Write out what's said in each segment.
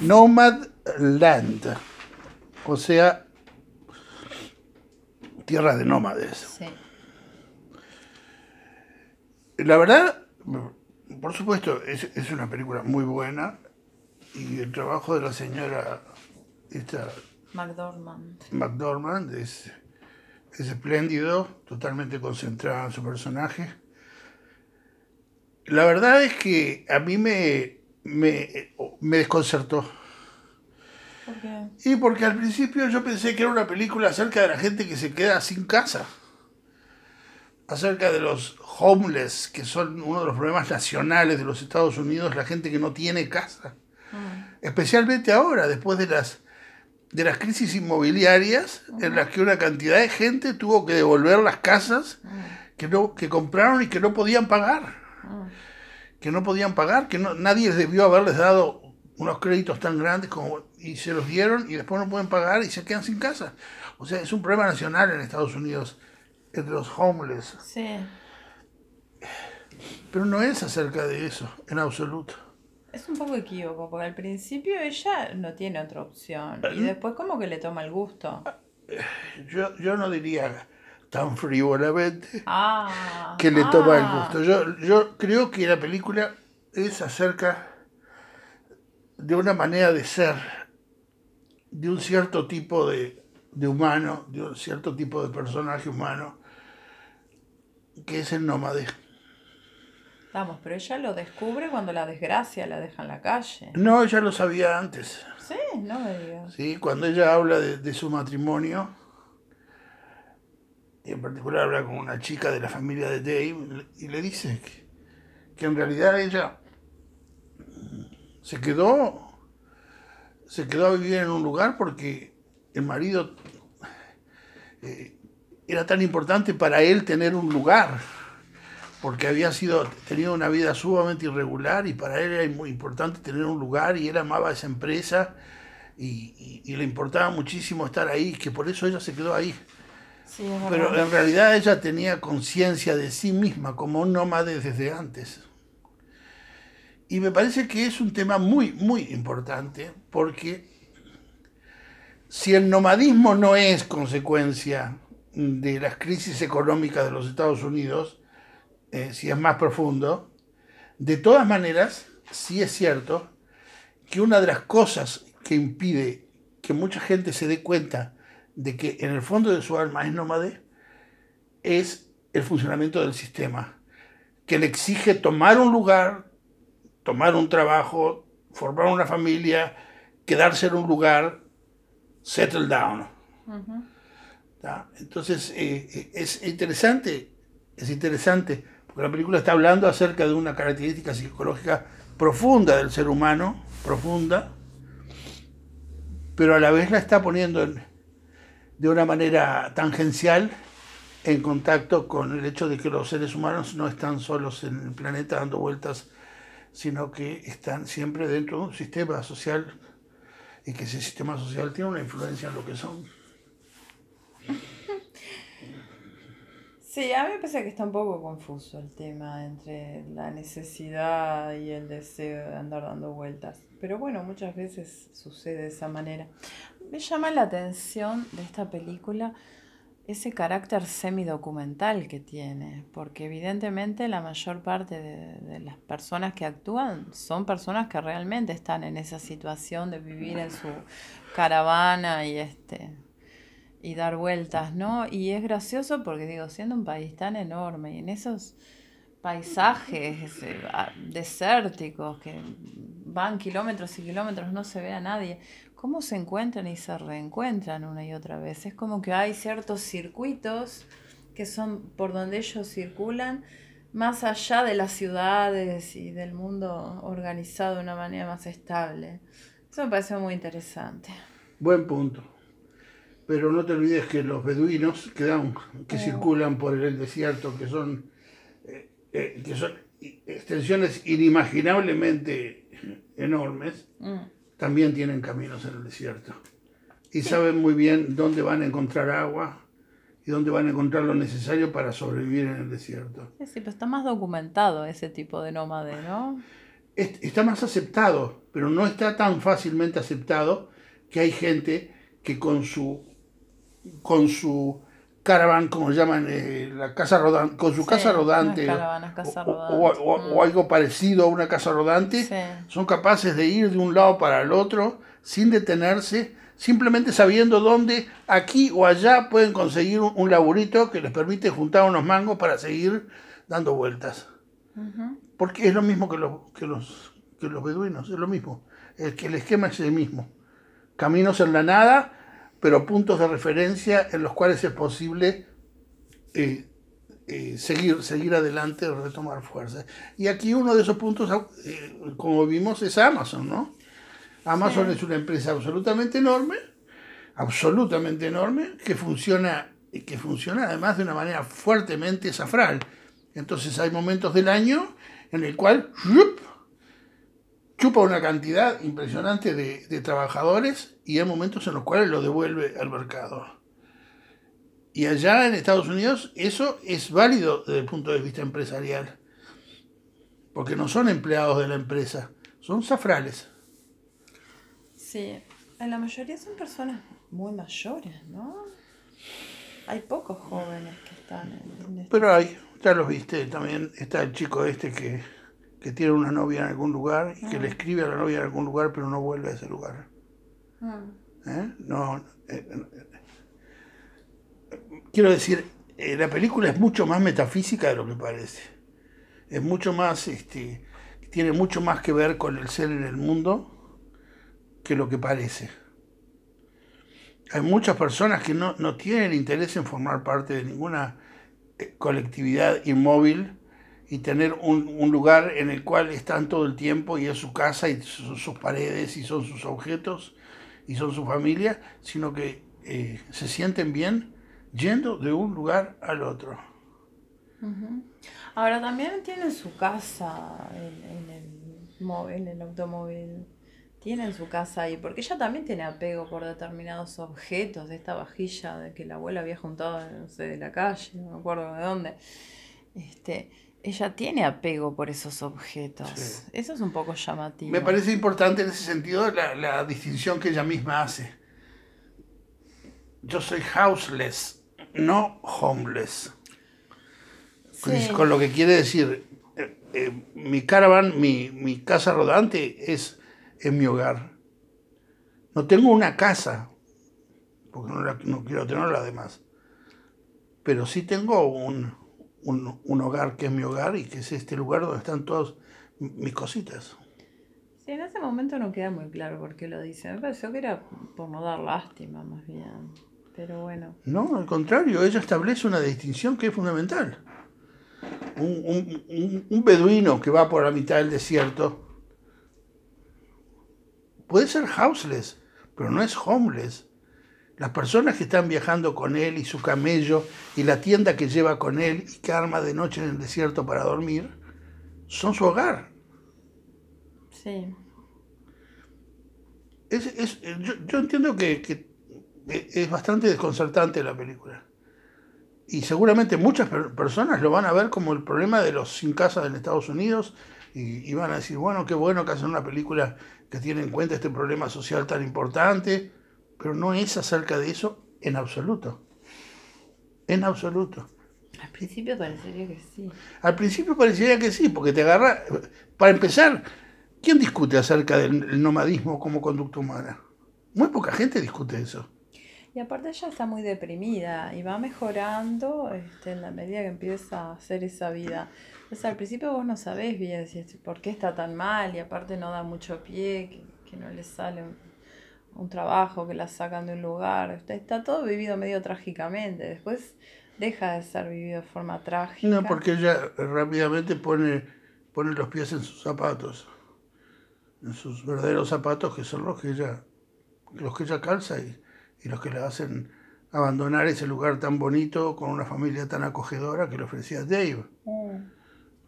Nomad Land, o sea, tierra de nómades. Sí. La verdad, por supuesto, es, es una película muy buena y el trabajo de la señora esta, McDormand. McDormand es, es espléndido, totalmente concentrada en su personaje. La verdad es que a mí me, me, me desconcertó. ¿Por qué? Y porque al principio yo pensé que era una película acerca de la gente que se queda sin casa. Acerca de los homeless, que son uno de los problemas nacionales de los Estados Unidos, la gente que no tiene casa. Especialmente ahora, después de las, de las crisis inmobiliarias, en las que una cantidad de gente tuvo que devolver las casas que, no, que compraron y que no podían pagar. Que no podían pagar, que no, nadie debió haberles dado unos créditos tan grandes como y se los dieron y después no pueden pagar y se quedan sin casa. O sea, es un problema nacional en Estados Unidos entre los homeless. Sí. Pero no es acerca de eso, en absoluto. Es un poco equívoco, porque al principio ella no tiene otra opción. Y después como que le toma el gusto. Yo, yo no diría tan frívolamente Ah. que le toma el ah. gusto. Yo, yo creo que la película es acerca de una manera de ser, de un cierto tipo de, de humano, de un cierto tipo de personaje humano, que es el nómade. Vamos, pero ella lo descubre cuando la desgracia la deja en la calle. No, ya lo sabía antes. Sí, no me digas. ¿sí? Cuando ella habla de, de su matrimonio, y en particular habla con una chica de la familia de Dave, y le dice que, que en realidad ella se quedó, se quedó a vivir en un lugar porque el marido eh, era tan importante para él tener un lugar, porque había sido, tenido una vida sumamente irregular y para él era muy importante tener un lugar y él amaba esa empresa y, y- y le importaba muchísimo estar ahí, que por eso ella se quedó ahí. Sí, Pero en realidad ella tenía conciencia de sí misma como un nómade desde antes. Y me parece que es un tema muy, muy importante porque si el nomadismo no es consecuencia de las crisis económicas de los Estados Unidos, eh, si es más profundo, de todas maneras, sí es cierto que una de las cosas que impide que mucha gente se dé cuenta de que en el fondo de su alma es nómade es el funcionamiento del sistema, que le exige tomar un lugar, tomar un trabajo, formar una familia, quedarse en un lugar, settle down. Ujú. ¿tá? Entonces eh, eh, es interesante, es interesante, porque la película está hablando acerca de una característica psicológica profunda del ser humano, profunda, pero a la vez la está poniendo en- de una manera tangencial en contacto con el hecho de que los seres humanos no están solos en el planeta dando vueltas, sino que están siempre dentro de un sistema social y que ese sistema social tiene una influencia en lo que son. Sí, a mí me parece que está un poco confuso el tema entre la necesidad y el deseo de andar dando vueltas. Pero bueno, muchas veces sucede de esa manera. Me llama la atención de esta película ese carácter semidocumental que tiene, porque evidentemente la mayor parte de, las personas que actúan son personas que realmente están en esa situación de vivir en su caravana y este y dar vueltas, ¿no? Y es gracioso porque digo, siendo un país tan enorme y en esos paisajes eh, a- desérticos que van kilómetros y kilómetros, no se ve a nadie, ¿cómo se encuentran y se reencuentran una y otra vez? Es como que hay ciertos circuitos que son por donde ellos circulan, más allá de las ciudades y del mundo organizado de una manera más estable. Eso me parece muy interesante. Buen punto. Pero no te olvides que los beduinos que, dan- que circulan por el desierto, que son, eh, eh, que son extensiones inimaginablemente enormes, Mm. También tienen caminos en el desierto. Y saben muy bien dónde van a encontrar agua y dónde van a encontrar lo necesario para sobrevivir en el desierto. Sí, pero está más documentado ese tipo de nómade, ¿no? está más aceptado, pero no está tan fácilmente aceptado que hay gente que con su con su caravan, como llaman, eh, la casa rodante, con su casa rodante, o, algo parecido a una casa rodante, son capaces de ir de un lado para el otro sin detenerse, simplemente sabiendo dónde, aquí o allá, pueden conseguir un, laburito que les permite juntar unos mangos para seguir dando vueltas. Porque es lo mismo que los, que los, que los beduinos, es lo mismo. El, que el esquema es el mismo. Caminos en la nada, pero puntos de referencia en los cuales es posible eh, eh, seguir, seguir adelante, retomar fuerza. Y aquí uno de esos puntos, eh, como vimos, es Amazon, ¿no? Amazon es una empresa absolutamente enorme, absolutamente enorme, que funciona, que funciona además de una manera fuertemente safral. Entonces hay momentos del año en el cual chupa una cantidad impresionante de, trabajadores y hay momentos en los cuales lo devuelve al mercado. Y allá en Estados Unidos eso es válido desde el punto de vista empresarial, porque no son empleados de la empresa, son safrales. Sí, en la mayoría son personas muy mayores, ¿no? Hay pocos jóvenes que están en... Este Pero hay, ya los viste, también está el chico este que que tiene una novia en algún lugar y que le escribe a la novia en algún lugar pero no vuelve a ese lugar. ¿Eh? No, eh, eh, quiero decir, la película es mucho más metafísica de lo que parece. Es mucho más, este, tiene mucho más que ver con el ser en el mundo que lo que parece. Hay muchas personas que no, no tienen interés en formar parte de ninguna colectividad inmóvil y tener un, lugar en el cual están todo el tiempo y es su casa y sus paredes y son sus objetos y son su familia, sino que eh, se sienten bien yendo de un lugar al otro. Ahora también tienen su casa en, el, en el automóvil. Tienen su casa ahí, porque ella también tiene apego por determinados objetos, de esta vajilla de que la abuela había juntado, de la calle, no me acuerdo de dónde. Este, ella tiene apego por esos objetos. Eso es un poco llamativo. Me parece importante en ese sentido la, distinción que ella misma hace. Yo soy houseless, no homeless. Con lo que quiere decir, eh, eh, mi caravan, mi, casa rodante es, mi hogar. No tengo una casa, porque no, no quiero tenerla además. Pero sí tengo un, un, hogar que es mi hogar y que es este lugar donde están todas mis cositas. Sí, en ese momento no queda muy claro por qué lo dice. Me pareció que era por no dar lástima, más bien. Pero bueno. No, al contrario, ella establece una distinción que es fundamental. Un, un beduino que va por la mitad del desierto puede ser houseless, pero no es homeless. Las personas que están viajando con él y su camello y la tienda que lleva con él y que arma de noche en el desierto para dormir, son su hogar. Sí. yo, entiendo que, es bastante desconcertante la película. Y seguramente muchas personas lo van a ver como el problema de los sin casa en Estados Unidos y, y van a decir, bueno, qué bueno que hacen una película que tiene en cuenta este problema social tan importante pero no es acerca de eso en absoluto. En absoluto. Al principio parecería que sí. Al principio parecería que sí, porque te agarra... Para empezar, ¿quién discute acerca del nomadismo como conducta humana? Muy poca gente discute eso. Y aparte ella está muy deprimida y va mejorando este, en la medida que empieza a hacer esa vida. O al principio vos no sabés bien si, por qué está tan mal y aparte no da mucho pie, que, que no le sale un trabajo, que la sacan de un lugar. Está, todo vivido medio trágicamente. Después deja de ser vivido de forma trágica. No, porque ella rápidamente pone, pone los pies en sus zapatos. En sus verdaderos zapatos, que son los que ella, los que ella calza y, los que la hacen abandonar ese lugar tan bonito con una familia tan acogedora que le ofrecía Dave. Mm.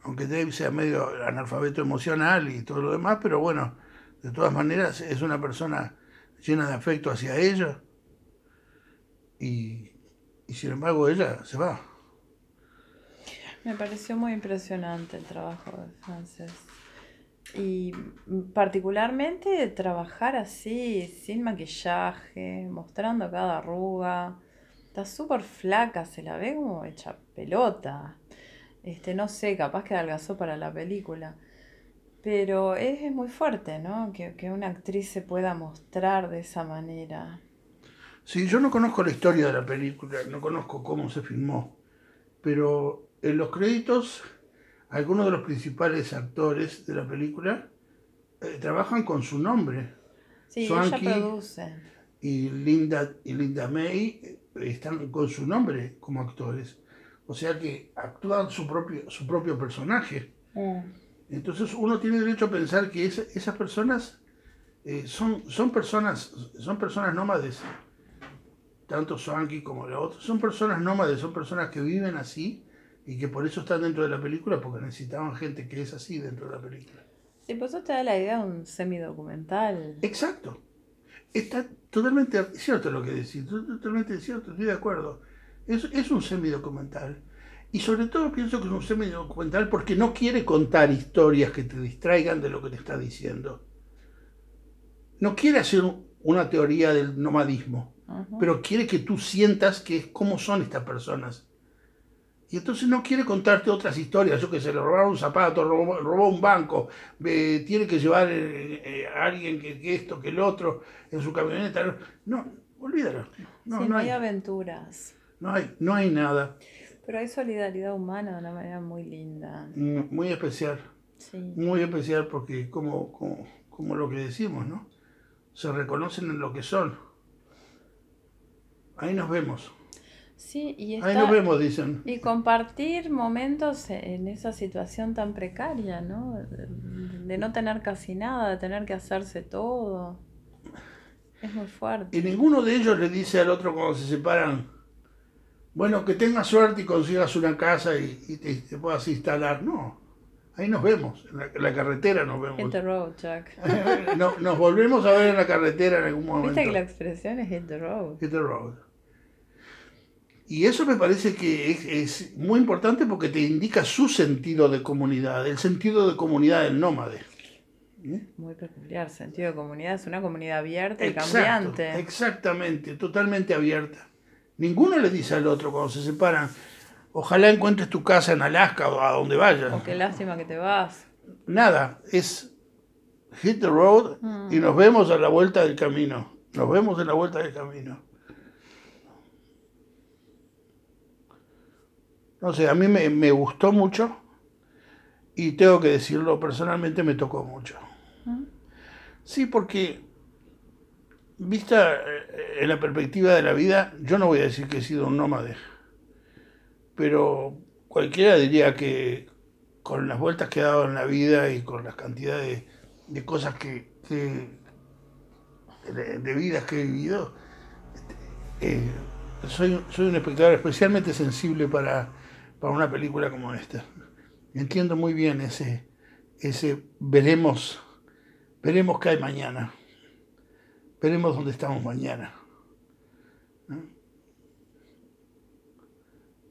Aunque Dave sea medio analfabeto emocional y todo lo demás, pero bueno, de todas maneras es una persona llena de afecto hacia ella. Y, sin embargo ella se va. Me pareció muy impresionante el trabajo de Frances. Y particularmente trabajar así, sin maquillaje, mostrando cada arruga. Está súper flaca, se la ve como hecha pelota. Este, no sé, capaz que adelgazó para la película. Pero es, es muy fuerte, ¿no? Que, que una actriz se pueda mostrar de esa manera. Sí, yo no conozco la historia de la película, no conozco cómo se filmó, pero en los créditos algunos de los principales actores de la película eh, trabajan con su nombre. Sí, ella produce. Y Linda, y Linda May eh, están con su nombre como actores. O sea que actúan su propio, su propio personaje. Mm. Entonces uno tiene derecho a pensar que esas personas eh, son, son, personas, son personas nómades tanto Swanky como la otra, son personas nómades, son personas que viven así y que por eso están dentro de la película, porque necesitaban gente que es así dentro de la película. Sí, pues eso te da la idea de un semidocumental. Exacto. Está totalmente cierto lo que decís, totalmente cierto, estoy de acuerdo. Es, es un semidocumental. Y sobre todo pienso que es un semidocumental porque no quiere contar historias que te distraigan de lo que te está diciendo. No quiere hacer una teoría del nomadismo pero quiere que tú sientas que cómo son estas personas. Y entonces no quiere contarte otras historias, yo que se le robaron un zapato, robó, un banco, tiene que llevar eh, eh, a alguien que, esto, que el otro, en su camioneta. No, olvídalo. No, no, hay, aventuras. No hay, no hay nada. Pero hay solidaridad humana de una manera muy linda. Mm, muy especial. Sí. Muy especial porque como, como, como lo que decimos, ¿no? Se reconocen en lo que son. Ahí nos vemos. Sí, y Ahí nos vemos, dicen. Y compartir momentos en esa situación tan precaria, ¿no? De no tener casi nada, de tener que hacerse todo. Es muy fuerte. Y ninguno de ellos le dice al otro cuando se separan, bueno, que tengas suerte y consigas una casa y, te, puedas instalar. No, ahí nos vemos, en la, carretera nos vemos. Hit the road, Jack. no, nos volvemos a ver en la carretera en algún momento. Viste que la expresión es hit the road. Hit the road. Y eso me parece que es, muy importante porque te indica su sentido de comunidad, el sentido de comunidad del nómade. ¿Eh? Muy peculiar, sentido de comunidad, es una comunidad abierta y cambiante. Exactamente, totalmente abierta. Ninguno le dice al otro cuando se separan, ojalá encuentres tu casa en Alaska o a donde vayas. O qué lástima que te vas. Nada, es hit the road y mm. nos vemos a la vuelta del camino. Nos vemos en la vuelta del camino. No sé, a mí me, gustó mucho y tengo que decirlo, personalmente me tocó mucho. Sí, porque vista eh, en la perspectiva de la vida, yo no voy a decir que he sido un nómade, pero cualquiera diría que con las vueltas que he dado en la vida y con las cantidades de, cosas que, de, vidas que he vivido, eh, soy, soy un espectador especialmente sensible para para una película como esta. Entiendo muy bien ese, ese veremos, veremos qué hay mañana, veremos dónde estamos mañana.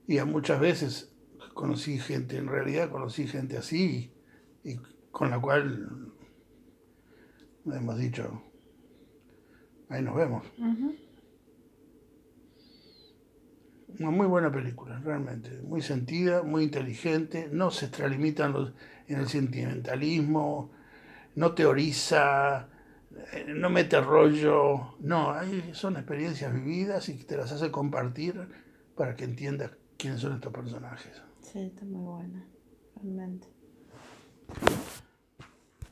Y a muchas veces conocí gente, en realidad conocí gente así, y, con la cual hemos dicho, ahí nos vemos. Una muy buena película, realmente. Muy sentida, muy inteligente. No se extralimitan en el sentimentalismo. No teoriza. Eh, no mete rollo. No, hay, son experiencias vividas y te las hace compartir para que entiendas quiénes son estos personajes. Sí, está muy buena, realmente.